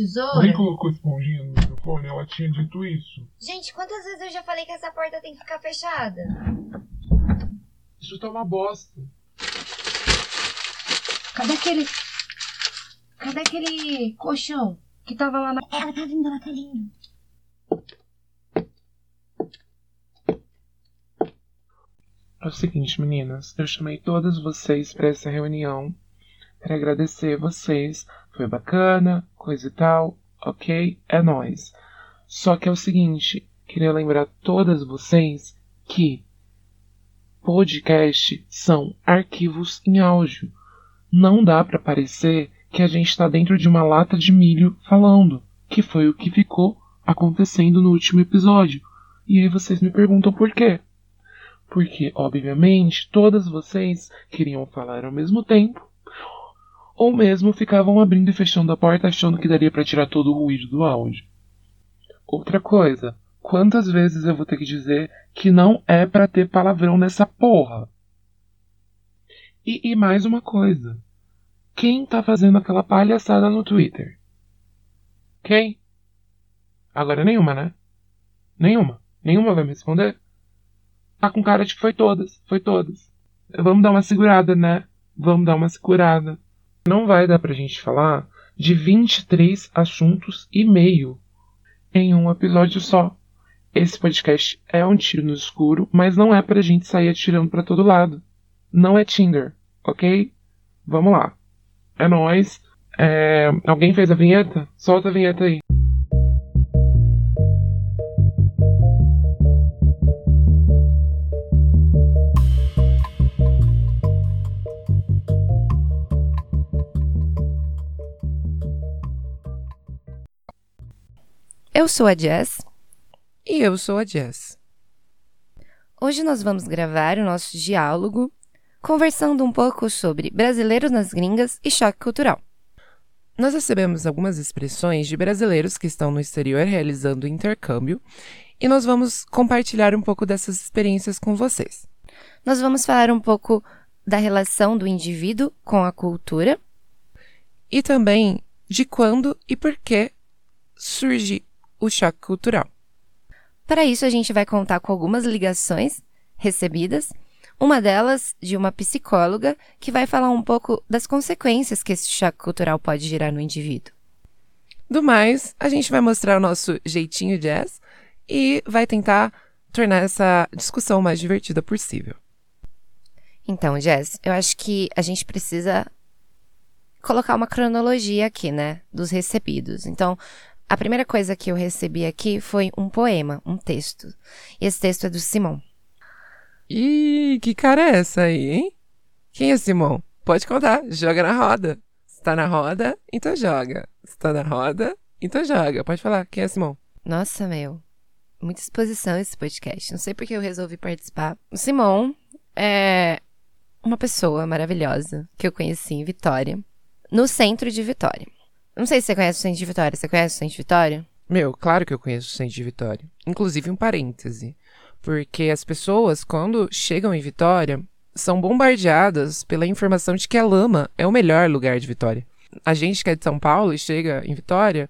tesoura. Nem colocou esponjinha no microfone, ela tinha dito isso. Gente, quantas vezes eu já falei que essa porta tem que ficar fechada? Isso tá uma bosta. Cadê aquele. Cadê aquele colchão que tava lá na. Ela tá vindo, ela tá vindo. É o seguinte, meninas, eu chamei todas vocês para essa reunião para agradecer vocês. Foi bacana, coisa e tal, ok? É nóis. Só que é o seguinte, queria lembrar todas vocês que podcast são arquivos em áudio. Não dá para parecer que a gente está dentro de uma lata de milho falando, que foi o que ficou acontecendo no último episódio. E aí vocês me perguntam por quê? Porque, obviamente, todas vocês queriam falar ao mesmo tempo, ou mesmo ficavam abrindo e fechando a porta achando que daria para tirar todo o ruído do áudio. Outra coisa, quantas vezes eu vou ter que dizer que não é para ter palavrão nessa porra? E, e mais uma coisa. Quem tá fazendo aquela palhaçada no Twitter? Quem? Agora nenhuma, né? Nenhuma. Nenhuma vai me responder? Tá com cara de que foi todas. Foi todas. Vamos dar uma segurada, né? Vamos dar uma segurada. Não vai dar pra gente falar de 23 assuntos e meio em um episódio só. Esse podcast é um tiro no escuro, mas não é pra gente sair atirando para todo lado. Não é Tinder, ok? Vamos lá. É nóis. É... Alguém fez a vinheta? Solta a vinheta aí. Eu sou a Jess. E eu sou a Jess. Hoje nós vamos gravar o nosso diálogo conversando um pouco sobre brasileiros nas gringas e choque cultural. Nós recebemos algumas expressões de brasileiros que estão no exterior realizando intercâmbio e nós vamos compartilhar um pouco dessas experiências com vocês. Nós vamos falar um pouco da relação do indivíduo com a cultura e também de quando e por que surge o choque cultural. Para isso, a gente vai contar com algumas ligações recebidas, uma delas de uma psicóloga que vai falar um pouco das consequências que esse choque cultural pode gerar no indivíduo. Do mais, a gente vai mostrar o nosso jeitinho jazz e vai tentar tornar essa discussão o mais divertida possível. Então, Jess, eu acho que a gente precisa colocar uma cronologia aqui, né, dos recebidos. Então, a primeira coisa que eu recebi aqui foi um poema, um texto. E esse texto é do Simão. Ih, que cara é essa aí, hein? Quem é Simão? Pode contar, joga na roda. Se tá na roda, então joga. Se tá na roda, então joga. Pode falar, quem é Simão? Nossa, meu. Muita exposição esse podcast. Não sei porque eu resolvi participar. O Simão é uma pessoa maravilhosa que eu conheci em Vitória, no centro de Vitória. Não sei se você conhece o Centro de Vitória. Você conhece o Centro de Vitória? Meu, claro que eu conheço o Centro de Vitória. Inclusive um parêntese. Porque as pessoas, quando chegam em Vitória, são bombardeadas pela informação de que a lama é o melhor lugar de Vitória. A gente que é de São Paulo e chega em Vitória,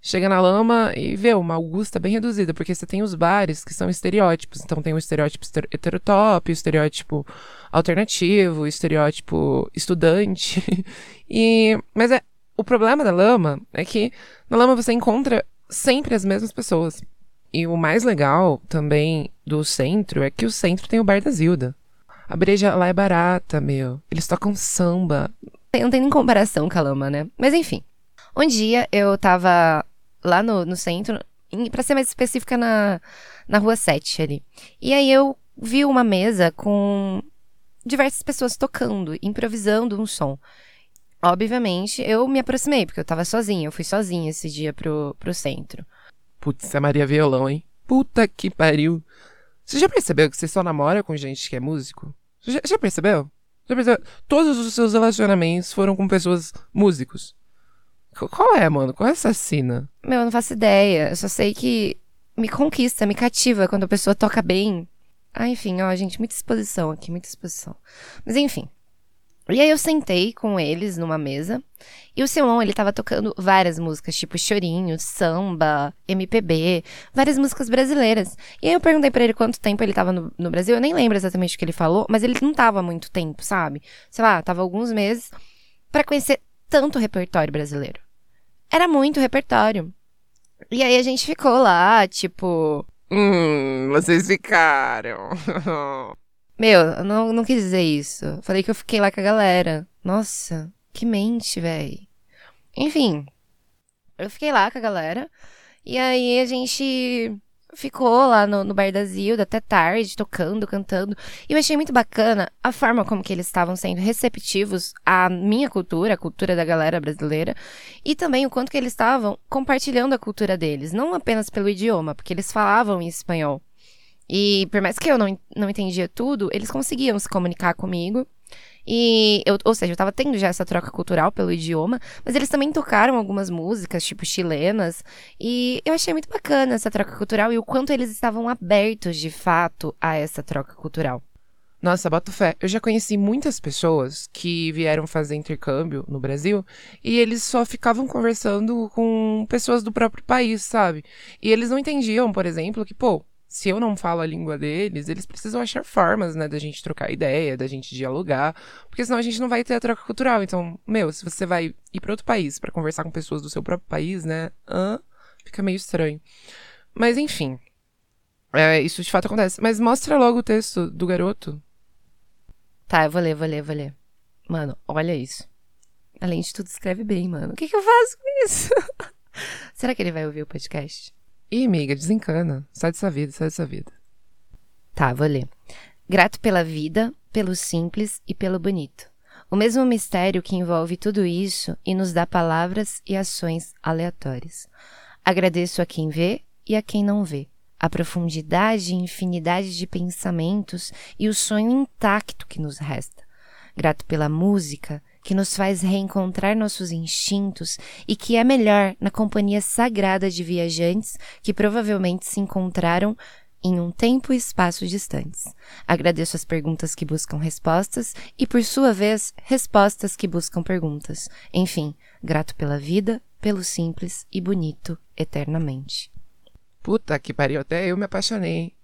chega na lama e vê uma Augusta bem reduzida, porque você tem os bares que são estereótipos. Então tem o estereótipo heterotop, o estereótipo alternativo, o estereótipo estudante. e mas é o problema da lama é que na lama você encontra sempre as mesmas pessoas. E o mais legal também do centro é que o centro tem o Bar da Zilda. A breja lá é barata, meu. Eles tocam samba. Não tem nem comparação com a lama, né? Mas enfim. Um dia eu tava lá no, no centro, para ser mais específica, na, na rua 7 ali. E aí eu vi uma mesa com diversas pessoas tocando, improvisando um som. Obviamente, eu me aproximei, porque eu tava sozinha. Eu fui sozinha esse dia pro, pro centro. Putz, é Maria Violão, hein? Puta que pariu. Você já percebeu que você só namora com gente que é músico? Já, já percebeu? Já percebeu? Todos os seus relacionamentos foram com pessoas músicos. Qual é, mano? Qual é essa sina? Meu, eu não faço ideia. Eu só sei que me conquista, me cativa quando a pessoa toca bem. Ah, enfim, ó, gente, muita exposição aqui, muita exposição. Mas enfim, E aí eu sentei com eles numa mesa e o Simão, ele tava tocando várias músicas, tipo chorinho, samba, MPB, várias músicas brasileiras. E aí eu perguntei para ele quanto tempo ele tava no, no, Brasil, eu nem lembro exatamente o que ele falou, mas ele não tava muito tempo, sabe? Sei lá, tava alguns meses para conhecer tanto repertório brasileiro. Era muito repertório. E aí a gente ficou lá, tipo. Hum, vocês ficaram. Meu, eu não, não quis dizer isso. Falei que eu fiquei lá com a galera. Nossa, que mente, véi. Enfim, eu fiquei lá com a galera. E aí a gente ficou lá no, no Bar da Zilda até tarde, tocando, cantando. E eu achei muito bacana a forma como que eles estavam sendo receptivos à minha cultura, a cultura da galera brasileira, e também o quanto que eles estavam compartilhando a cultura deles, não apenas pelo idioma, porque eles falavam em espanhol. E por mais que eu não, não entendia tudo, eles conseguiam se comunicar comigo. E eu, ou seja, eu tava tendo já essa troca cultural pelo idioma, mas eles também tocaram algumas músicas, tipo chilenas, e eu achei muito bacana essa troca cultural e o quanto eles estavam abertos de fato a essa troca cultural. Nossa, boto fé. Eu já conheci muitas pessoas que vieram fazer intercâmbio no Brasil e eles só ficavam conversando com pessoas do próprio país, sabe? E eles não entendiam, por exemplo, que, pô, se eu não falo a língua deles, eles precisam achar formas, né, da gente trocar ideia, da gente dialogar, porque senão a gente não vai ter a troca cultural. Então, meu, se você vai ir para outro país para conversar com pessoas do seu próprio país, né, hã, fica meio estranho. Mas enfim, é, isso de fato acontece. Mas mostra logo o texto do garoto. Tá, eu vou ler, vou ler, vou ler. Mano, olha isso. Além de tudo, escreve bem, mano. O que, que eu faço com isso? Será que ele vai ouvir o podcast? Ih, amiga, desencana. Sai dessa vida, sai dessa vida. Tá, vou ler. Grato pela vida, pelo simples e pelo bonito. O mesmo mistério que envolve tudo isso e nos dá palavras e ações aleatórias. Agradeço a quem vê e a quem não vê. A profundidade e infinidade de pensamentos e o sonho intacto que nos resta. Grato pela música, que nos faz reencontrar nossos instintos e que é melhor na companhia sagrada de viajantes que provavelmente se encontraram em um tempo e espaço distantes. Agradeço as perguntas que buscam respostas e, por sua vez, respostas que buscam perguntas. Enfim, grato pela vida, pelo simples e bonito eternamente. Puta que pariu, até eu me apaixonei.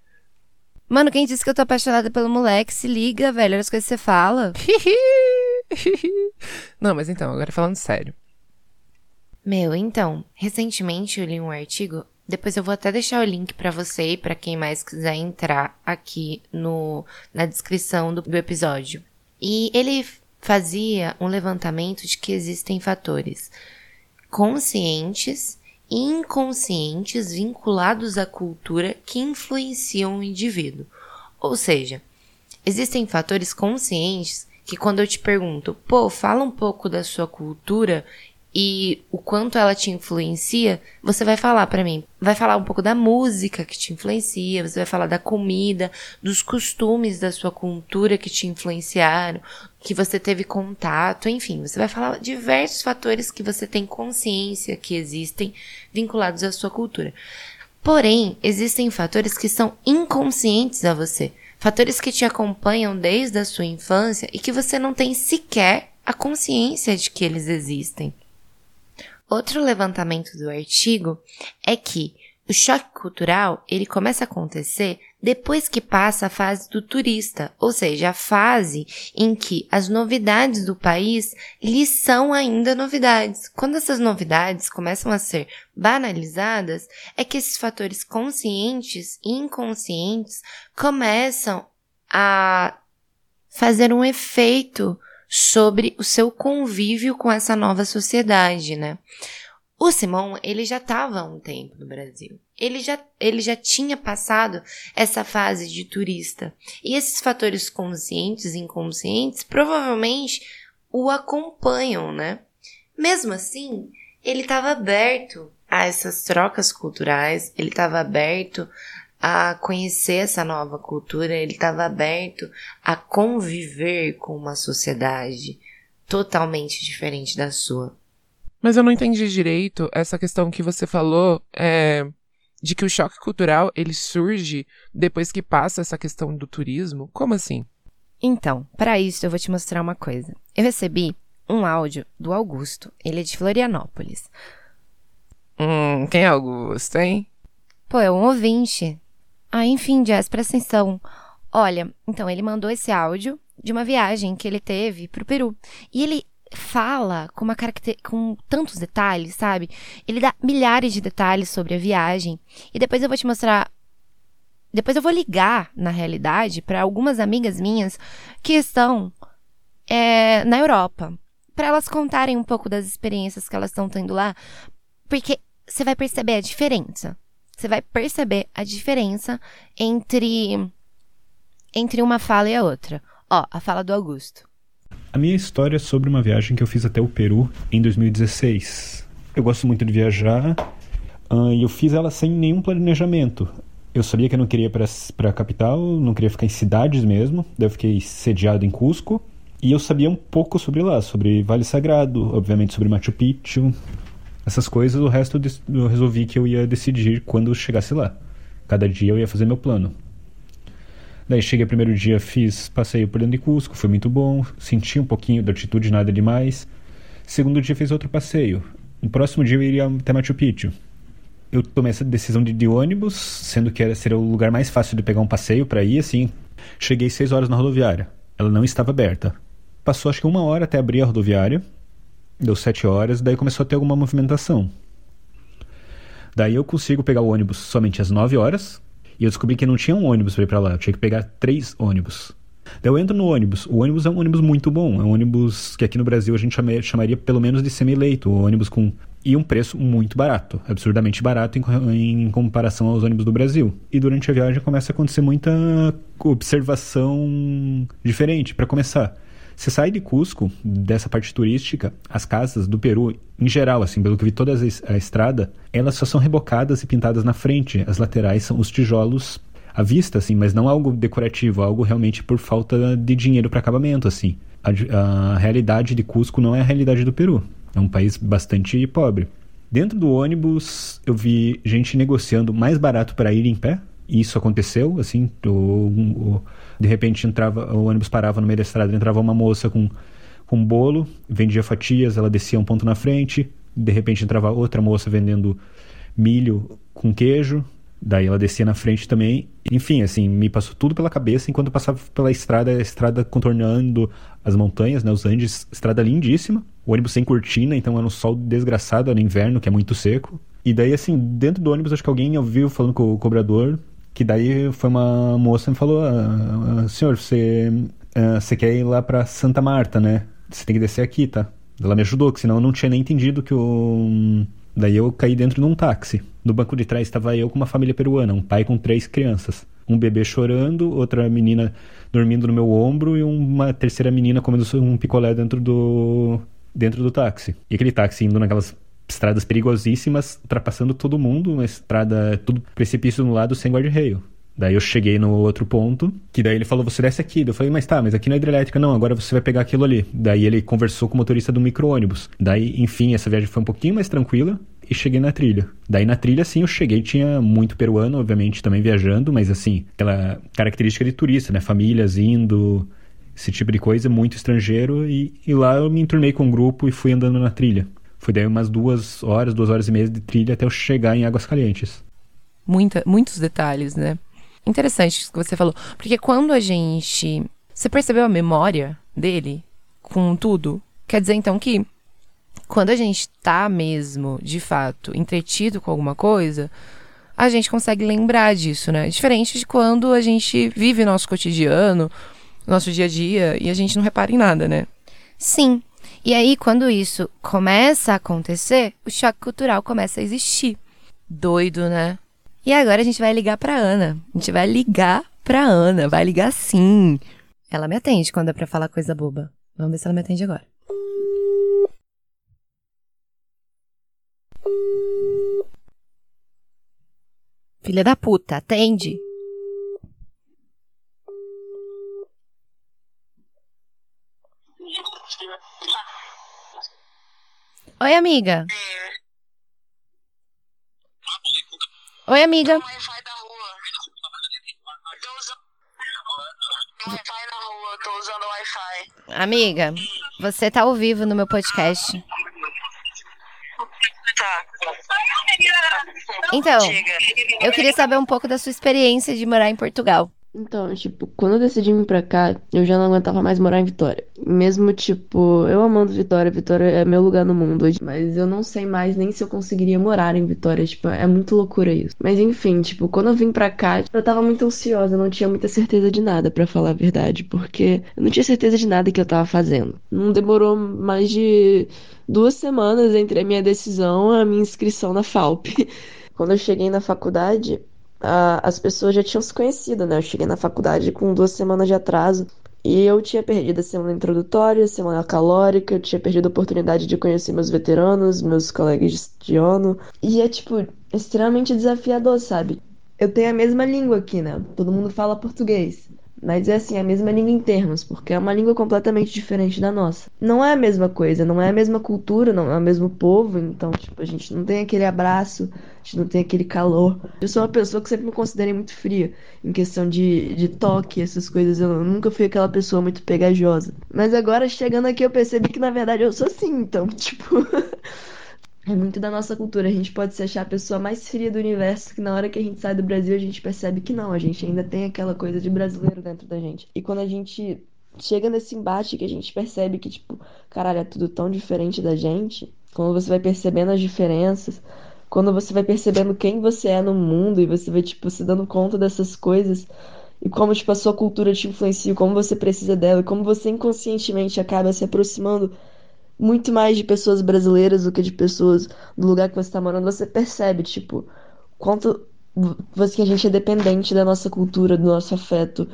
Mano, quem disse que eu tô apaixonada pelo moleque? Se liga, velho, olha as coisas que você fala. Não, mas então, agora falando sério. Meu, então, recentemente eu li um artigo, depois eu vou até deixar o link para você e para quem mais quiser entrar aqui no na descrição do, do episódio. E ele fazia um levantamento de que existem fatores conscientes e inconscientes vinculados à cultura que influenciam o indivíduo. Ou seja, existem fatores conscientes que quando eu te pergunto, pô, fala um pouco da sua cultura e o quanto ela te influencia, você vai falar para mim. Vai falar um pouco da música que te influencia, você vai falar da comida, dos costumes da sua cultura que te influenciaram, que você teve contato, enfim, você vai falar diversos fatores que você tem consciência que existem vinculados à sua cultura. Porém, existem fatores que são inconscientes a você. Fatores que te acompanham desde a sua infância e que você não tem sequer a consciência de que eles existem. Outro levantamento do artigo é que o choque cultural, ele começa a acontecer depois que passa a fase do turista, ou seja, a fase em que as novidades do país lhes são ainda novidades. Quando essas novidades começam a ser banalizadas, é que esses fatores conscientes e inconscientes começam a fazer um efeito sobre o seu convívio com essa nova sociedade, né? O Simão, ele já estava há um tempo no Brasil. Ele já, ele já tinha passado essa fase de turista. E esses fatores conscientes e inconscientes provavelmente o acompanham, né? Mesmo assim, ele estava aberto a essas trocas culturais, ele estava aberto a conhecer essa nova cultura, ele estava aberto a conviver com uma sociedade totalmente diferente da sua. Mas eu não entendi direito essa questão que você falou, é, de que o choque cultural ele surge depois que passa essa questão do turismo. Como assim? Então, para isso eu vou te mostrar uma coisa. Eu recebi um áudio do Augusto. Ele é de Florianópolis. Hum, quem é Augusto, hein? Pô, é um ouvinte. Ah, enfim, Jess, presta atenção. Olha, então ele mandou esse áudio de uma viagem que ele teve pro Peru. E ele fala com uma caracter... com tantos detalhes, sabe? Ele dá milhares de detalhes sobre a viagem. E depois eu vou te mostrar depois eu vou ligar, na realidade, para algumas amigas minhas que estão é, na Europa, para elas contarem um pouco das experiências que elas estão tendo lá, porque você vai perceber a diferença. Você vai perceber a diferença entre entre uma fala e a outra. Ó, a fala do Augusto. A minha história é sobre uma viagem que eu fiz até o Peru em 2016. Eu gosto muito de viajar uh, e eu fiz ela sem nenhum planejamento. Eu sabia que eu não queria ir para a capital, não queria ficar em cidades mesmo. Daí eu fiquei sediado em Cusco. E eu sabia um pouco sobre lá, sobre Vale Sagrado, obviamente sobre Machu Picchu, essas coisas. O resto eu resolvi que eu ia decidir quando chegasse lá. Cada dia eu ia fazer meu plano. Daí cheguei primeiro dia, fiz passeio por dentro de Cusco, foi muito bom, senti um pouquinho da altitude, nada demais. Segundo dia fiz outro passeio. No próximo dia eu iria até Machu Picchu eu tomei essa decisão de, de ônibus, sendo que era, seria o lugar mais fácil de pegar um passeio para ir, assim. Cheguei seis horas na rodoviária. Ela não estava aberta. Passou acho que uma hora até abrir a rodoviária. Deu sete horas, daí começou a ter alguma movimentação. Daí eu consigo pegar o ônibus somente às nove horas. E eu descobri que não tinha um ônibus para ir para lá. Eu tinha que pegar três ônibus. Daí eu entro no ônibus. O ônibus é um ônibus muito bom. É um ônibus que aqui no Brasil a gente chamaria pelo menos de semi-leito. Um ônibus com e um preço muito barato, absurdamente barato em, em, comparação aos ônibus do Brasil. E durante a viagem começa a acontecer muita observação diferente. Para começar, você sai de Cusco, dessa parte turística, as casas do Peru, em geral, assim, pelo que vi toda a estrada, elas só são rebocadas e pintadas na frente. As laterais são os tijolos à vista, assim, mas não algo decorativo, algo realmente por falta de dinheiro para acabamento, assim. A, a realidade de Cusco não é a realidade do Peru. É um país bastante pobre. Dentro do ônibus, eu vi gente negociando mais barato para ir em pé. E isso aconteceu, assim, o, o, de repente entrava, o ônibus parava no meio da estrada, entrava uma moça com, com um bolo, vendia fatias, ela descia um ponto na frente, de repente entrava outra moça vendendo milho com queijo, daí ela descia na frente também. Enfim, assim, me passou tudo pela cabeça enquanto eu passava pela estrada, a estrada contornando as montanhas, né, os Andes, estrada lindíssima o ônibus sem cortina, então era um sol desgraçado, era inverno, que é muito seco. E daí, assim, dentro do ônibus, acho que alguém ouviu falando com o cobrador, que daí foi uma moça e me falou: ah, ah, Senhor, você, ah, você quer ir lá pra Santa Marta, né? Você tem que descer aqui, tá? Ela me ajudou, que senão eu não tinha nem entendido que o. Daí eu caí dentro de um táxi. No banco de trás estava eu com uma família peruana, um pai com três crianças. Um bebê chorando, outra menina dormindo no meu ombro e uma terceira menina comendo um picolé dentro do, dentro do táxi. E aquele táxi indo naquelas estradas perigosíssimas, ultrapassando todo mundo, uma estrada, tudo precipício no lado, sem guarda-reio. Daí eu cheguei no outro ponto, que daí ele falou, você desce aqui. Eu falei, mas tá, mas aqui não é hidrelétrica não, agora você vai pegar aquilo ali. Daí ele conversou com o motorista do micro-ônibus. Daí, enfim, essa viagem foi um pouquinho mais tranquila e cheguei na trilha. Daí na trilha, sim, eu cheguei, tinha muito peruano, obviamente, também viajando, mas assim, aquela característica de turista, né? Famílias indo, esse tipo de coisa, muito estrangeiro. E, e lá eu me enturmei com um grupo e fui andando na trilha. Foi daí umas duas horas, duas horas e meia de trilha até eu chegar em Águas Calientes. Muita, muitos detalhes, né? Interessante isso que você falou. Porque quando a gente. Você percebeu a memória dele com tudo? Quer dizer então que quando a gente tá mesmo, de fato, entretido com alguma coisa, a gente consegue lembrar disso, né? Diferente de quando a gente vive nosso cotidiano, nosso dia a dia e a gente não repara em nada, né? Sim. E aí, quando isso começa a acontecer, o choque cultural começa a existir. Doido, né? E agora a gente vai ligar pra Ana. A gente vai ligar pra Ana. Vai ligar sim. Ela me atende quando é pra falar coisa boba. Vamos ver se ela me atende agora. Filha da puta, atende. Oi, amiga. Oi, amiga. Amiga, você tá ao vivo no meu podcast. Tá. Então, eu queria saber um pouco da sua experiência de morar em Portugal. Então, tipo, quando eu decidi vir pra cá, eu já não aguentava mais morar em Vitória. Mesmo, tipo, eu amando Vitória, Vitória é meu lugar no mundo hoje. Mas eu não sei mais nem se eu conseguiria morar em Vitória. Tipo, é muito loucura isso. Mas enfim, tipo, quando eu vim pra cá, eu tava muito ansiosa, eu não tinha muita certeza de nada, pra falar a verdade. Porque eu não tinha certeza de nada que eu tava fazendo. Não demorou mais de duas semanas entre a minha decisão e a minha inscrição na FALP. Quando eu cheguei na faculdade, as pessoas já tinham se conhecido, né? Eu cheguei na faculdade com duas semanas de atraso. E eu tinha perdido a semana introdutória, a semana calórica, eu tinha perdido a oportunidade de conhecer meus veteranos, meus colegas de ano. E é, tipo, extremamente desafiador, sabe? Eu tenho a mesma língua aqui, né? Todo mundo fala português. Mas é assim, a mesma língua em termos, porque é uma língua completamente diferente da nossa. Não é a mesma coisa, não é a mesma cultura, não é o mesmo povo, então, tipo, a gente não tem aquele abraço, a gente não tem aquele calor. Eu sou uma pessoa que sempre me considerei muito fria, em questão de, de toque, essas coisas. Eu nunca fui aquela pessoa muito pegajosa. Mas agora, chegando aqui, eu percebi que, na verdade, eu sou assim, então, tipo. É muito da nossa cultura. A gente pode se achar a pessoa mais fria do universo, que na hora que a gente sai do Brasil, a gente percebe que não. A gente ainda tem aquela coisa de brasileiro dentro da gente. E quando a gente chega nesse embate, que a gente percebe que, tipo, caralho, é tudo tão diferente da gente. Quando você vai percebendo as diferenças, quando você vai percebendo quem você é no mundo e você vai, tipo, se dando conta dessas coisas. E como, tipo, a sua cultura te influencia, como você precisa dela, e como você inconscientemente acaba se aproximando muito mais de pessoas brasileiras do que de pessoas do lugar que você tá morando, você percebe, tipo, quanto você que a gente é dependente da nossa cultura, do nosso afeto.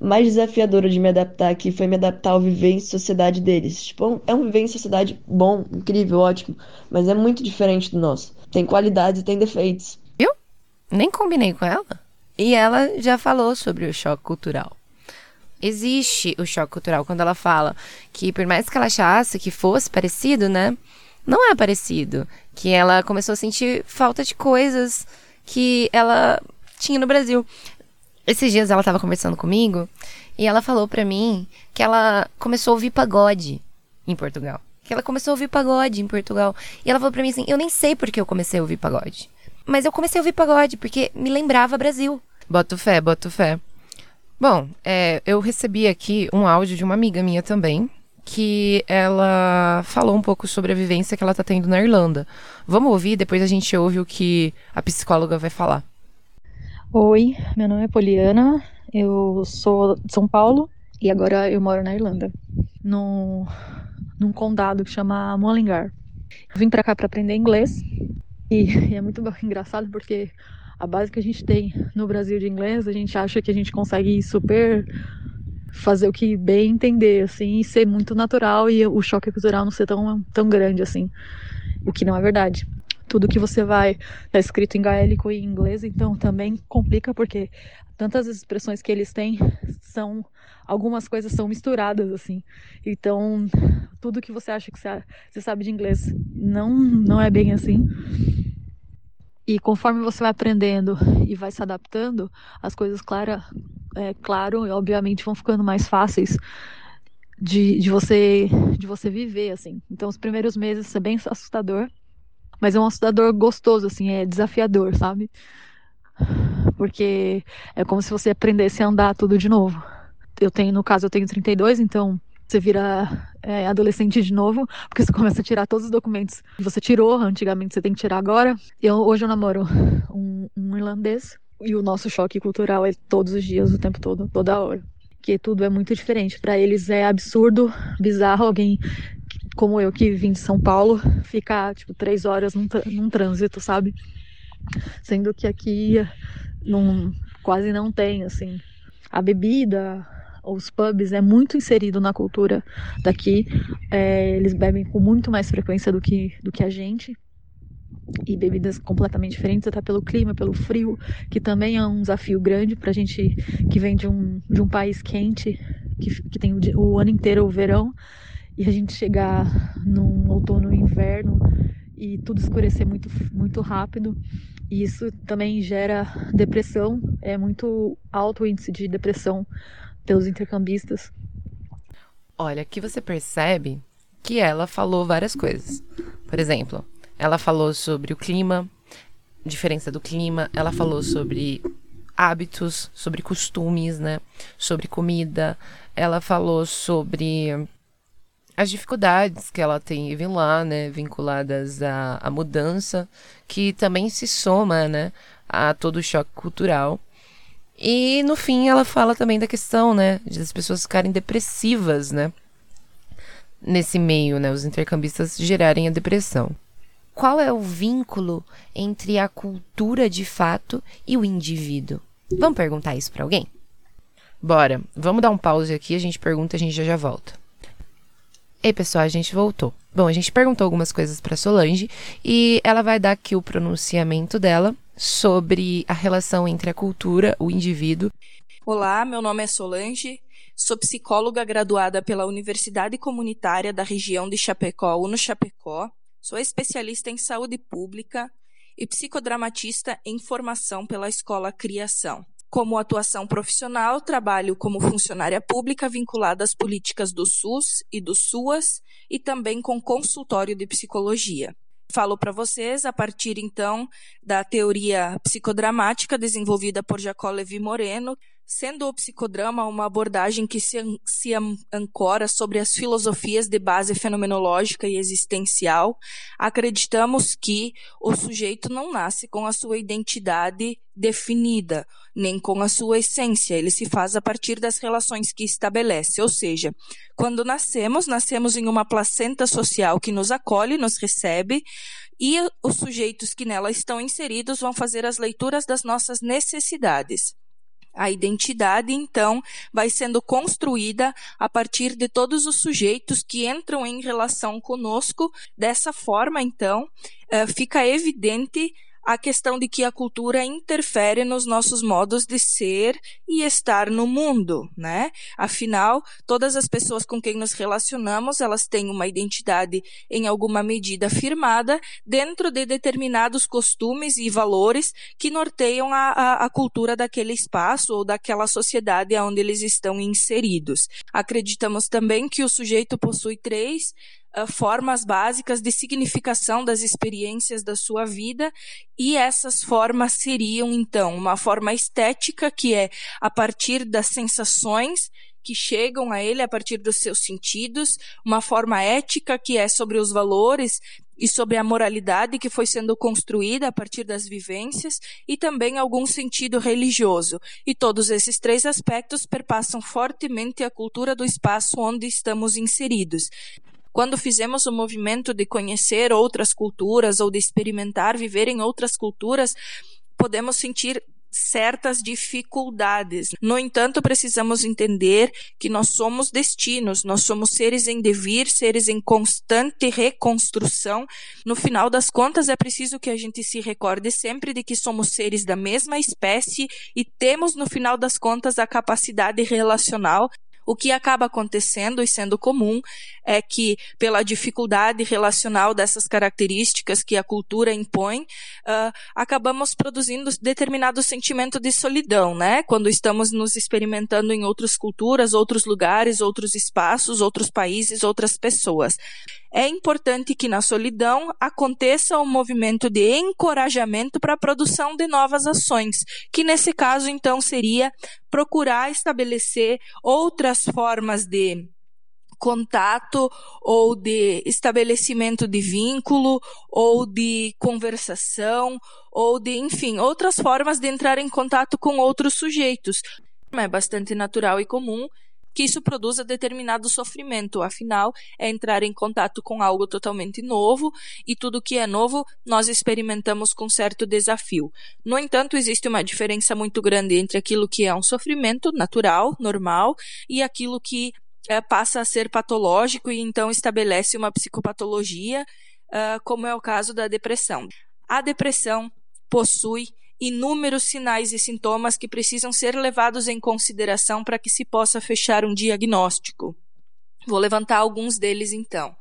Mais desafiadora de me adaptar aqui foi me adaptar ao viver em sociedade deles. Tipo, é um viver em sociedade bom, incrível, ótimo, mas é muito diferente do nosso. Tem qualidades e tem defeitos. Nem combinei com ela. E ela já falou sobre o choque cultural. Existe o choque cultural quando ela fala que, por mais que ela achasse que fosse parecido, né? Não é parecido. Que ela começou a sentir falta de coisas que ela tinha no Brasil. Esses dias ela tava conversando comigo e ela falou pra mim que ela começou a ouvir pagode em Portugal. Que ela começou a ouvir pagode em Portugal. E ela falou pra mim assim: Eu nem sei por que eu comecei a ouvir pagode. Mas eu comecei a ouvir pagode porque me lembrava Brasil. Boto fé, boto fé. Bom, é, eu recebi aqui um áudio de uma amiga minha também, que ela falou um pouco sobre a vivência que ela tá tendo na Irlanda. Vamos ouvir, depois a gente ouve o que a psicóloga vai falar. Oi, meu nome é Poliana, eu sou de São Paulo e agora eu moro na Irlanda, no, num condado que chama Mullingar. Eu vim pra cá pra aprender inglês e, e é muito engraçado porque a base que a gente tem no Brasil de inglês, a gente acha que a gente consegue super fazer o que bem entender, assim, e ser muito natural e o choque cultural não ser tão, tão grande assim, o que não é verdade tudo que você vai tá escrito em gaélico e em inglês, então também complica porque tantas expressões que eles têm são algumas coisas são misturadas assim. Então, tudo que você acha que você sabe de inglês não não é bem assim. E conforme você vai aprendendo e vai se adaptando, as coisas clara, é, claro, e obviamente vão ficando mais fáceis de, de você de você viver assim. Então, os primeiros meses é bem assustador, mas é um assustador gostoso, assim, é desafiador, sabe? Porque é como se você aprendesse a andar tudo de novo. Eu tenho, no caso, eu tenho 32, então você vira é, adolescente de novo, porque você começa a tirar todos os documentos que você tirou, antigamente você tem que tirar agora. Eu, hoje eu namoro um, um irlandês, e o nosso choque cultural é todos os dias, o tempo todo, toda hora. Que tudo é muito diferente. Para eles é absurdo, bizarro alguém como eu que vim de São Paulo, ficar tipo três horas num, num trânsito, sabe? Sendo que aqui quase não tem, assim. A bebida, os pubs é muito inserido na cultura daqui. É, eles bebem com muito mais frequência do que, do que a gente. E bebidas completamente diferentes, até pelo clima, pelo frio, que também é um desafio grande pra gente que vem de um, de um país quente, que, que tem o, o ano inteiro o verão e a gente chegar num outono e inverno e tudo escurecer muito, muito rápido. E isso também gera depressão, é muito alto o índice de depressão pelos intercambistas. Olha, aqui você percebe que ela falou várias coisas. Por exemplo, ela falou sobre o clima, diferença do clima, ela falou sobre hábitos, sobre costumes, né? Sobre comida. Ela falou sobre as dificuldades que ela teve lá, né, vinculadas à, à mudança, que também se soma, né, a todo o choque cultural. E no fim ela fala também da questão, né, de as pessoas ficarem depressivas, né, nesse meio, né, os intercambistas gerarem a depressão. Qual é o vínculo entre a cultura de fato e o indivíduo? Vamos perguntar isso para alguém? Bora, vamos dar um pause aqui, a gente pergunta, a gente já já volta. Ei, pessoal, a gente voltou. Bom, a gente perguntou algumas coisas para Solange e ela vai dar aqui o pronunciamento dela sobre a relação entre a cultura, o indivíduo. Olá, meu nome é Solange, sou psicóloga graduada pela Universidade Comunitária da região de Chapecó, UNO Chapecó. Sou especialista em saúde pública e psicodramatista em formação pela Escola Criação. Como atuação profissional, trabalho como funcionária pública vinculada às políticas do SUS e do SUAS e também com consultório de psicologia. Falo para vocês a partir então da teoria psicodramática desenvolvida por Jacó Levi Moreno, Sendo o psicodrama uma abordagem que se, se ancora sobre as filosofias de base fenomenológica e existencial, acreditamos que o sujeito não nasce com a sua identidade definida, nem com a sua essência. Ele se faz a partir das relações que estabelece. Ou seja, quando nascemos, nascemos em uma placenta social que nos acolhe, nos recebe, e os sujeitos que nela estão inseridos vão fazer as leituras das nossas necessidades. A identidade, então, vai sendo construída a partir de todos os sujeitos que entram em relação conosco. Dessa forma, então, eh, fica evidente a questão de que a cultura interfere nos nossos modos de ser e estar no mundo, né? Afinal, todas as pessoas com quem nos relacionamos, elas têm uma identidade em alguma medida firmada dentro de determinados costumes e valores que norteiam a, a, a cultura daquele espaço ou daquela sociedade onde eles estão inseridos. Acreditamos também que o sujeito possui três uh, formas básicas de significação das experiências da sua vida, e essas formas seriam, então, uma forma estética, que é a partir das sensações que chegam a ele a partir dos seus sentidos, uma forma ética que é sobre os valores e sobre a moralidade que foi sendo construída a partir das vivências e também algum sentido religioso. E todos esses três aspectos perpassam fortemente a cultura do espaço onde estamos inseridos. Quando fizemos o movimento de conhecer outras culturas ou de experimentar viver em outras culturas, podemos sentir certas dificuldades. No entanto, precisamos entender que nós somos destinos, nós somos seres em devir, seres em constante reconstrução. No final das contas, é preciso que a gente se recorde sempre de que somos seres da mesma espécie e temos, no final das contas, a capacidade relacional o que acaba acontecendo e sendo comum é que, pela dificuldade relacional dessas características que a cultura impõe, uh, acabamos produzindo determinado sentimento de solidão, né? Quando estamos nos experimentando em outras culturas, outros lugares, outros espaços, outros países, outras pessoas. É importante que na solidão aconteça um movimento de encorajamento para a produção de novas ações, que nesse caso então seria procurar estabelecer outras formas de contato ou de estabelecimento de vínculo ou de conversação ou de, enfim, outras formas de entrar em contato com outros sujeitos. É bastante natural e comum que isso produza determinado sofrimento. Afinal, é entrar em contato com algo totalmente novo e tudo que é novo nós experimentamos com certo desafio. No entanto, existe uma diferença muito grande entre aquilo que é um sofrimento natural, normal, e aquilo que é, passa a ser patológico e então estabelece uma psicopatologia, uh, como é o caso da depressão. A depressão possui inúmeros sinais e sintomas que precisam ser levados em consideração para que se possa fechar um diagnóstico. Vou levantar alguns deles então.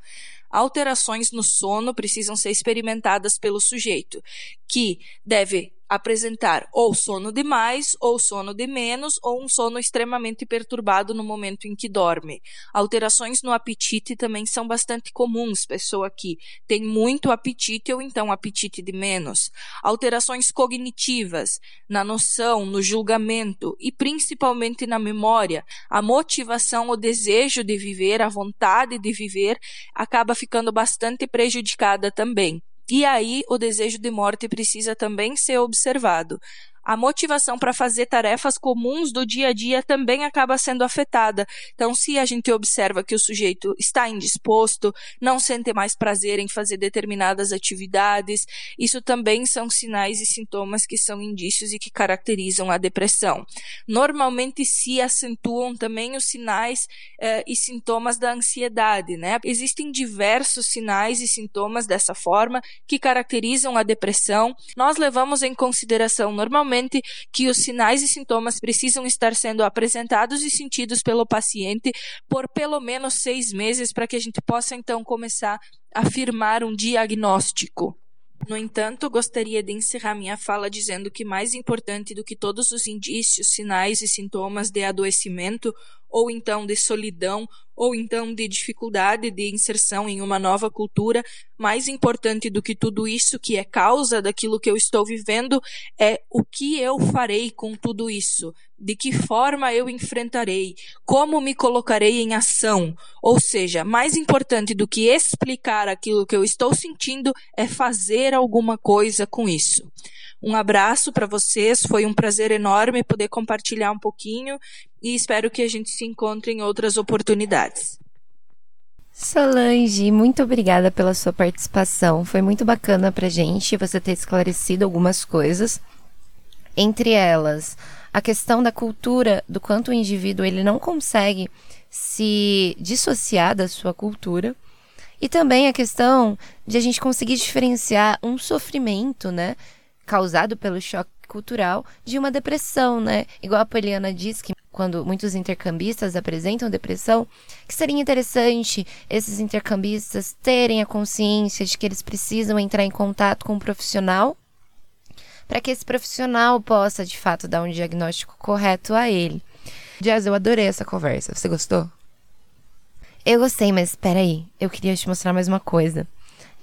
Alterações no sono precisam ser experimentadas pelo sujeito, que deve apresentar ou sono demais, ou sono de menos, ou um sono extremamente perturbado no momento em que dorme. Alterações no apetite também são bastante comuns, pessoa que tem muito apetite ou então apetite de menos. Alterações cognitivas, na noção, no julgamento e principalmente na memória. A motivação, o desejo de viver, a vontade de viver acaba ficando bastante prejudicada também. E aí, o desejo de morte precisa também ser observado a motivação para fazer tarefas comuns do dia a dia também acaba sendo afetada. Então, se a gente observa que o sujeito está indisposto, não sente mais prazer em fazer determinadas atividades, isso também são sinais e sintomas que são indícios e que caracterizam a depressão. Normalmente se acentuam também os sinais eh, e sintomas da ansiedade, né? Existem diversos sinais e sintomas dessa forma que caracterizam a depressão. Nós levamos em consideração normalmente que os sinais e sintomas precisam estar sendo apresentados e sentidos pelo paciente por pelo menos seis meses para que a gente possa então começar a afirmar um diagnóstico. No entanto, gostaria de encerrar minha fala dizendo que mais importante do que todos os indícios, sinais e sintomas de adoecimento ou então de solidão, ou então de dificuldade de inserção em uma nova cultura, mais importante do que tudo isso, que é causa daquilo que eu estou vivendo, é o que eu farei com tudo isso, de que forma eu enfrentarei, como me colocarei em ação. Ou seja, mais importante do que explicar aquilo que eu estou sentindo é fazer alguma coisa com isso. Um abraço para vocês, foi um prazer enorme poder compartilhar um pouquinho e espero que a gente se encontre em outras oportunidades. Solange, muito obrigada pela sua participação. Foi muito bacana pra gente você ter esclarecido algumas coisas. Entre elas, a questão da cultura, do quanto o indivíduo ele não consegue se dissociar da sua cultura. E também a questão de a gente conseguir diferenciar um sofrimento, né, causado pelo choque cultural de uma depressão, né? Igual a Poliana diz que quando muitos intercambistas apresentam depressão, que seria interessante esses intercambistas terem a consciência de que eles precisam entrar em contato com um profissional para que esse profissional possa de fato dar um diagnóstico correto a ele. Jazz, eu adorei essa conversa. Você gostou? Eu gostei, mas espera aí, eu queria te mostrar mais uma coisa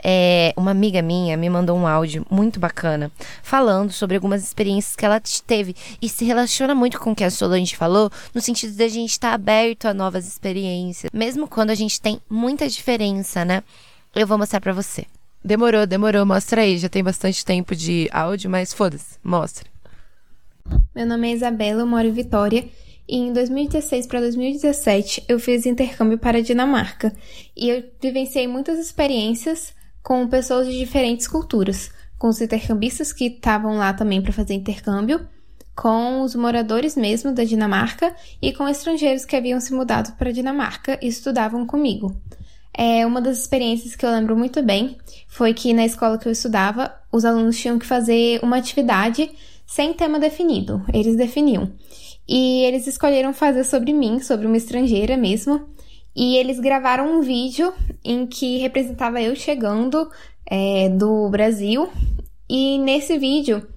é, uma amiga minha me mandou um áudio muito bacana falando sobre algumas experiências que ela teve e se relaciona muito com o que a Solange falou, no sentido de a gente estar tá aberto a novas experiências, mesmo quando a gente tem muita diferença, né? Eu vou mostrar para você. Demorou, demorou, mostra aí. Já tem bastante tempo de áudio, mas foda-se, mostra. Meu nome é Isabela, eu moro em Vitória e em 2016 para 2017 eu fiz intercâmbio para a Dinamarca e eu vivenciei muitas experiências com pessoas de diferentes culturas, com os intercambistas que estavam lá também para fazer intercâmbio, com os moradores mesmo da Dinamarca e com estrangeiros que haviam se mudado para a Dinamarca e estudavam comigo. É, uma das experiências que eu lembro muito bem foi que na escola que eu estudava, os alunos tinham que fazer uma atividade sem tema definido, eles definiam. E eles escolheram fazer sobre mim, sobre uma estrangeira mesmo, e eles gravaram um vídeo em que representava eu chegando é, do Brasil. E nesse vídeo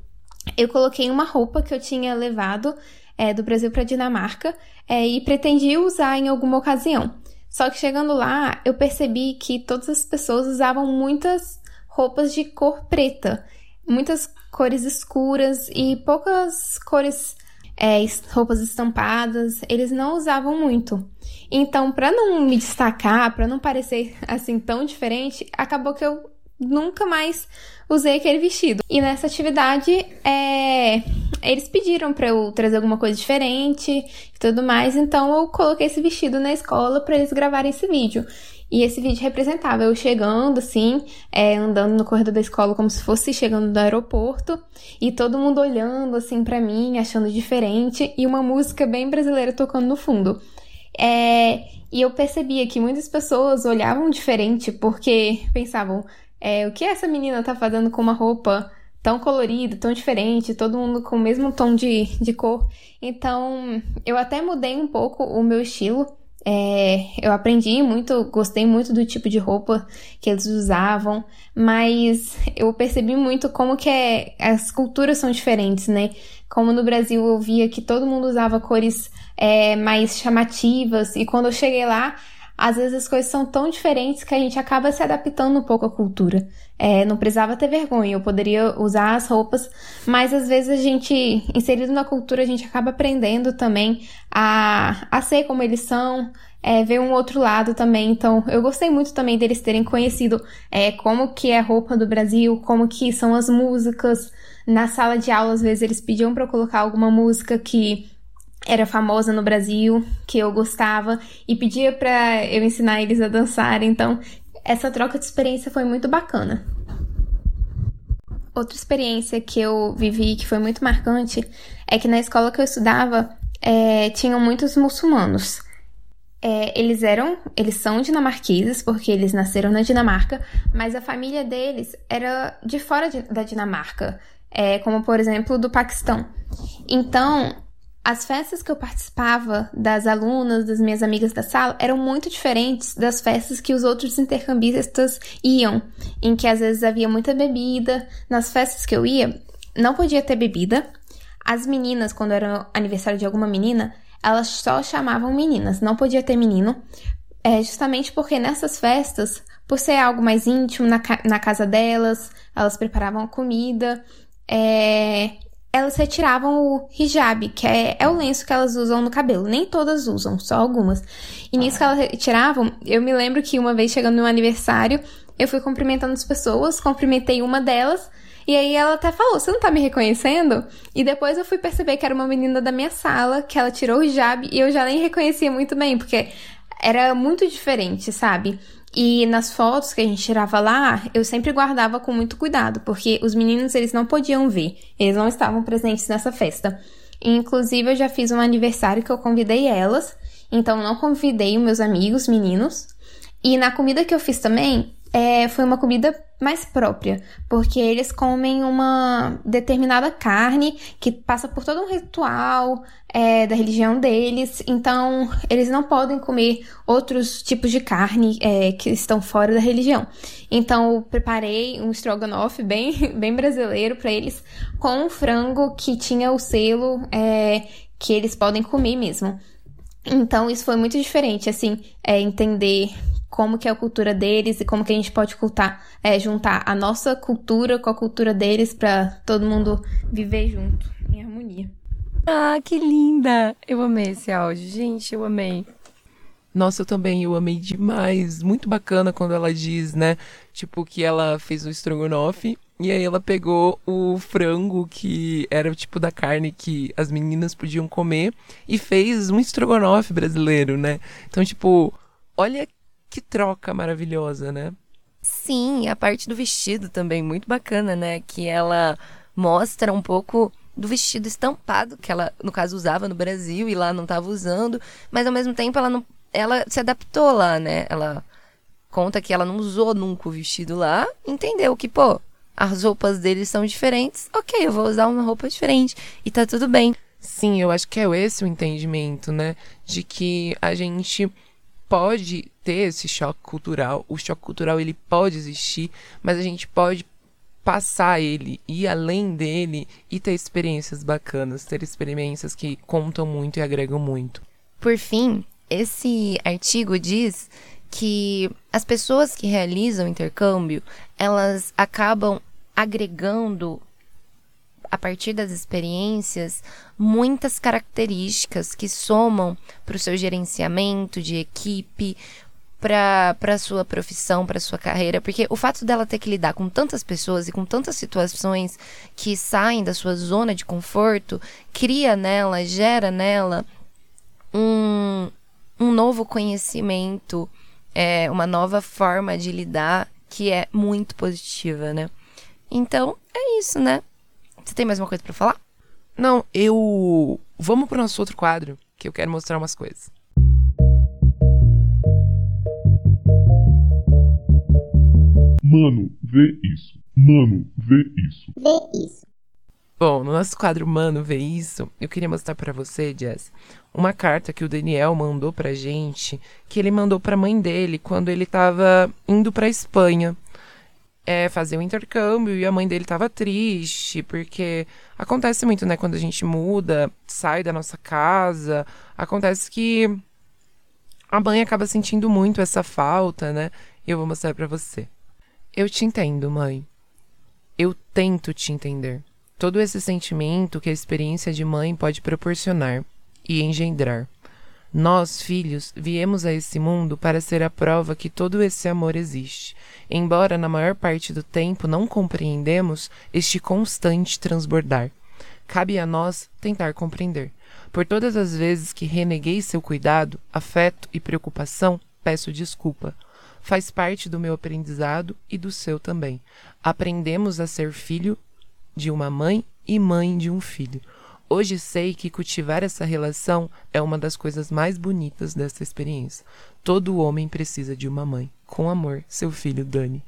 eu coloquei uma roupa que eu tinha levado é, do Brasil para Dinamarca é, e pretendia usar em alguma ocasião. Só que chegando lá, eu percebi que todas as pessoas usavam muitas roupas de cor preta, muitas cores escuras e poucas cores é, roupas estampadas, eles não usavam muito. Então, para não me destacar, para não parecer assim tão diferente, acabou que eu nunca mais usei aquele vestido. E nessa atividade, é, eles pediram para eu trazer alguma coisa diferente e tudo mais, então eu coloquei esse vestido na escola para eles gravarem esse vídeo. E esse vídeo representava eu chegando, assim, é, andando no corredor da escola como se fosse chegando do aeroporto, e todo mundo olhando, assim, para mim, achando diferente, e uma música bem brasileira tocando no fundo. É, e eu percebia que muitas pessoas olhavam diferente porque pensavam: é, o que essa menina tá fazendo com uma roupa tão colorida, tão diferente, todo mundo com o mesmo tom de, de cor. Então, eu até mudei um pouco o meu estilo É, eu aprendi muito, gostei muito do tipo de roupa que eles usavam, mas eu percebi muito como que é, as culturas são diferentes, né? Como no Brasil eu via que todo mundo usava cores é, mais chamativas, e quando eu cheguei lá, às vezes as coisas são tão diferentes que a gente acaba se adaptando um pouco à cultura. É, não precisava ter vergonha, eu poderia usar as roupas, mas às vezes a gente, inserido na cultura, a gente acaba aprendendo também a, a ser como eles são, é, ver um outro lado também. Então, eu gostei muito também deles terem conhecido é, como que é a roupa do Brasil, como que são as músicas. Na sala de aula, às vezes, eles pediam para eu colocar alguma música que era famosa no Brasil, que eu gostava, e pedia para eu ensinar eles a dançar. Então, essa troca de experiência foi muito bacana. Outra experiência que eu vivi que foi muito marcante é que na escola que eu estudava é, tinham muitos muçulmanos. É, eles eram, eles são dinamarqueses porque eles nasceram na Dinamarca, mas a família deles era de fora de, da Dinamarca, é, como por exemplo do Paquistão. Então as festas que eu participava das alunas, das minhas amigas da sala, eram muito diferentes das festas que os outros intercambistas iam, em que às vezes havia muita bebida. Nas festas que eu ia, não podia ter bebida. As meninas, quando era aniversário de alguma menina, elas só chamavam meninas, não podia ter menino. É justamente porque nessas festas, por ser algo mais íntimo na, na casa delas, elas preparavam comida, é, elas retiravam o hijab, que é, é, o lenço que elas usam no cabelo. Nem todas usam, só algumas. E nisso que elas retiravam, eu me lembro que uma vez chegando no aniversário, eu fui cumprimentando as pessoas, cumprimentei uma delas, e aí ela até falou: Você não tá me reconhecendo? E depois eu fui perceber que era uma menina da minha sala, que ela tirou o hijab, e eu já nem reconhecia muito bem, porque era muito diferente, sabe? E nas fotos que a gente tirava lá, eu sempre guardava com muito cuidado, porque os meninos eles não podiam ver, eles não estavam presentes nessa festa. inclusive eu já fiz um aniversário que eu convidei elas, então não convidei os meus amigos meninos. E na comida que eu fiz também, é, foi uma comida mais própria, porque eles comem uma determinada carne que passa por todo um ritual é, da religião deles, então eles não podem comer outros tipos de carne é, que estão fora da religião. Então eu preparei um estrogonofe bem, bem brasileiro para eles, com um frango que tinha o selo é, que eles podem comer mesmo. Então isso foi muito diferente, assim, é, entender como que é a cultura deles e como que a gente pode cultar, é, juntar a nossa cultura com a cultura deles para todo mundo viver junto, em harmonia. Ah, que linda! Eu amei esse áudio, gente, eu amei. Nossa, eu também, eu amei demais. Muito bacana quando ela diz, né? Tipo, que ela fez o estrogonofe e aí ela pegou o frango que era o tipo da carne que as meninas podiam comer e fez um estrogonofe brasileiro, né? Então, tipo, olha que troca maravilhosa, né? Sim, a parte do vestido também, muito bacana, né? Que ela mostra um pouco do vestido estampado que ela, no caso, usava no Brasil e lá não estava usando, mas ao mesmo tempo ela não, ela se adaptou lá, né? Ela conta que ela não usou nunca o vestido lá, entendeu que, pô, as roupas deles são diferentes, ok, eu vou usar uma roupa diferente e tá tudo bem. Sim, eu acho que é esse o entendimento, né? De que a gente pode ter esse choque cultural. O choque cultural ele pode existir, mas a gente pode passar ele, ir além dele e ter experiências bacanas, ter experiências que contam muito e agregam muito. Por fim, esse artigo diz que as pessoas que realizam intercâmbio, elas acabam agregando a partir das experiências, muitas características que somam para o seu gerenciamento de equipe, para a sua profissão, para sua carreira, porque o fato dela ter que lidar com tantas pessoas e com tantas situações que saem da sua zona de conforto, cria nela, gera nela um, um novo conhecimento, é, uma nova forma de lidar que é muito positiva, né? Então, é isso, né? Você tem mais uma coisa para falar? Não, eu. Vamos pro nosso outro quadro, que eu quero mostrar umas coisas. Mano, vê isso. Mano, vê isso. Vê isso. Bom, no nosso quadro Mano Vê Isso, eu queria mostrar para você, Jess, uma carta que o Daniel mandou pra gente, que ele mandou pra mãe dele quando ele tava indo pra Espanha é, fazer um intercâmbio e a mãe dele tava triste, porque acontece muito, né, quando a gente muda, sai da nossa casa, acontece que a mãe acaba sentindo muito essa falta, né? E eu vou mostrar para você. Eu te entendo, mãe. Eu tento te entender todo esse sentimento que a experiência de mãe pode proporcionar e engendrar. Nós, filhos, viemos a esse mundo para ser a prova que todo esse amor existe, embora na maior parte do tempo não compreendemos este constante transbordar. Cabe a nós tentar compreender. Por todas as vezes que reneguei seu cuidado, afeto e preocupação, peço desculpa. Faz parte do meu aprendizado e do seu também. Aprendemos a ser filho de uma mãe e mãe de um filho. Hoje sei que cultivar essa relação é uma das coisas mais bonitas dessa experiência. Todo homem precisa de uma mãe. Com amor, seu filho Dani.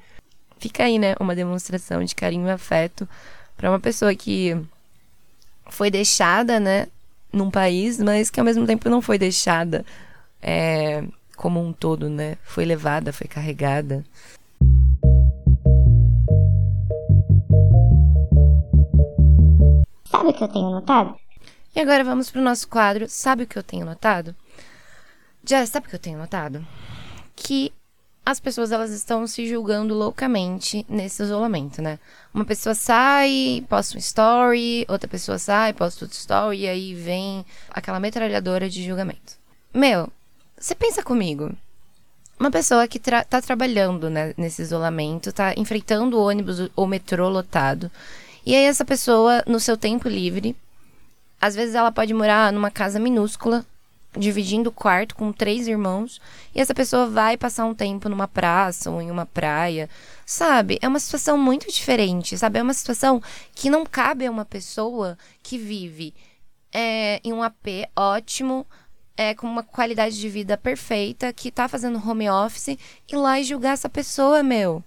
Fica aí, né, uma demonstração de carinho e afeto para uma pessoa que foi deixada, né, num país, mas que ao mesmo tempo não foi deixada é, como um todo, né? Foi levada, foi carregada. Sabe o que eu tenho notado? E agora vamos pro nosso quadro Sabe o que eu tenho notado? Já sabe o que eu tenho notado? Que as pessoas elas estão se julgando loucamente nesse isolamento, né? Uma pessoa sai, posta um story, outra pessoa sai, posta outro story, e aí vem aquela metralhadora de julgamento. Meu, você pensa comigo. Uma pessoa que tra tá trabalhando né, nesse isolamento, tá enfrentando o ônibus ou metrô lotado, e aí essa pessoa, no seu tempo livre, às vezes ela pode morar numa casa minúscula, dividindo o quarto com três irmãos, e essa pessoa vai passar um tempo numa praça ou em uma praia. Sabe? É uma situação muito diferente, sabe? É uma situação que não cabe a uma pessoa que vive é, em um AP ótimo, é, com uma qualidade de vida perfeita, que tá fazendo home office, ir lá e julgar essa pessoa, meu.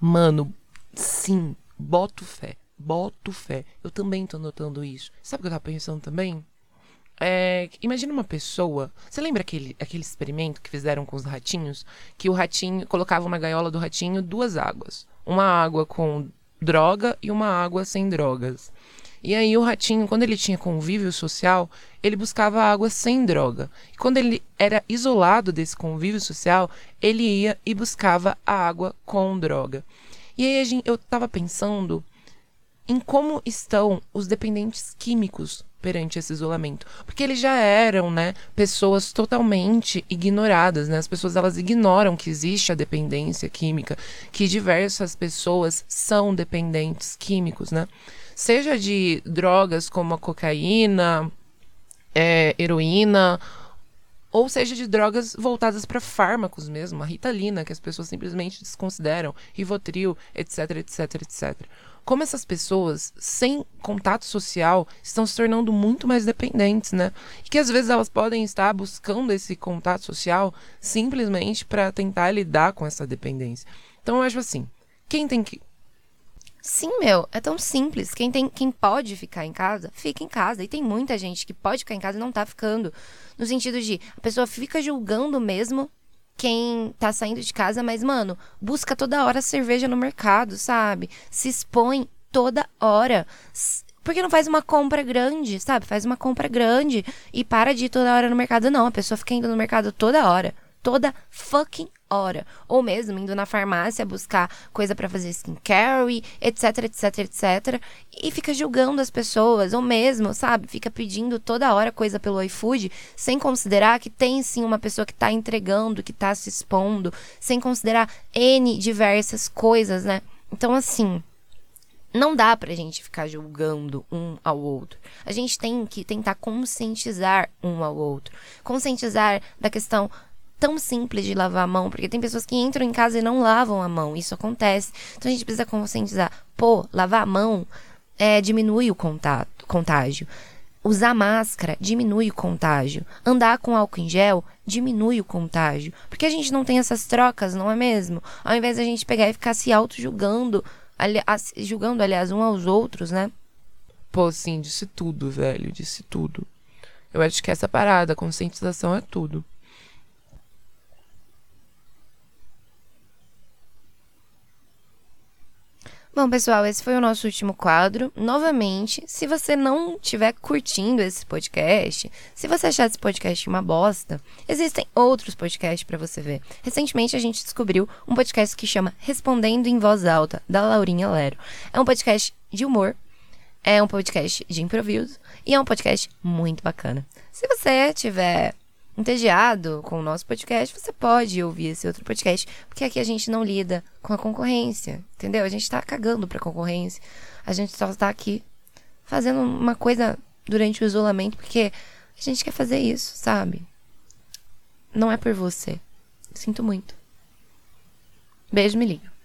Mano, sim, Boto fé. Boto fé. Eu também tô notando isso. Sabe o que eu tava pensando também? É, imagina uma pessoa. Você lembra aquele, aquele experimento que fizeram com os ratinhos? Que o ratinho colocava uma gaiola do ratinho duas águas. Uma água com droga e uma água sem drogas. E aí o ratinho, quando ele tinha convívio social, ele buscava água sem droga. E quando ele era isolado desse convívio social, ele ia e buscava a água com droga. E aí gente, eu estava pensando em como estão os dependentes químicos perante esse isolamento, porque eles já eram, né, pessoas totalmente ignoradas, né? As pessoas elas ignoram que existe a dependência química, que diversas pessoas são dependentes químicos, né? Seja de drogas como a cocaína, é, heroína ou seja de drogas voltadas para fármacos mesmo, a ritalina, que as pessoas simplesmente desconsideram, Rivotril, etc, etc, etc. Como essas pessoas, sem contato social, estão se tornando muito mais dependentes, né? E que às vezes elas podem estar buscando esse contato social simplesmente para tentar lidar com essa dependência. Então eu acho assim, quem tem que Sim, meu, é tão simples. Quem tem, quem pode ficar em casa, fica em casa. E tem muita gente que pode ficar em casa e não tá ficando. No sentido de a pessoa fica julgando mesmo quem tá saindo de casa, mas, mano, busca toda hora cerveja no mercado, sabe? Se expõe toda hora. Por que não faz uma compra grande, sabe? Faz uma compra grande e para de ir toda hora no mercado, não. A pessoa fica indo no mercado toda hora. Toda fucking hora. Ou mesmo indo na farmácia buscar coisa para fazer skincare, etc, etc, etc. E fica julgando as pessoas. Ou mesmo, sabe, fica pedindo toda hora coisa pelo iFood, sem considerar que tem sim uma pessoa que tá entregando, que tá se expondo, sem considerar N diversas coisas, né? Então, assim. Não dá pra gente ficar julgando um ao outro. A gente tem que tentar conscientizar um ao outro. Conscientizar da questão tão simples de lavar a mão, porque tem pessoas que entram em casa e não lavam a mão, isso acontece. Então a gente precisa conscientizar, pô, lavar a mão é, diminui o contato, contágio. Usar máscara diminui o contágio. Andar com álcool em gel diminui o contágio. Porque a gente não tem essas trocas, não é mesmo? Ao invés da gente pegar e ficar se auto-julgando, ali, julgando, aliás, um aos outros, né? Pô, sim, disse tudo, velho, disse tudo. Eu acho que essa parada, conscientização é tudo. Bom, pessoal, esse foi o nosso último quadro. Novamente, se você não estiver curtindo esse podcast, se você achar esse podcast uma bosta, existem outros podcasts para você ver. Recentemente a gente descobriu um podcast que chama Respondendo em Voz Alta, da Laurinha Lero. É um podcast de humor, é um podcast de improviso e é um podcast muito bacana. Se você tiver entediado com o nosso podcast, você pode ouvir esse outro podcast, porque aqui a gente não lida com a concorrência, entendeu? A gente tá cagando pra concorrência. A gente só tá aqui fazendo uma coisa durante o isolamento, porque a gente quer fazer isso, sabe? Não é por você. Sinto muito. Beijo, me liga.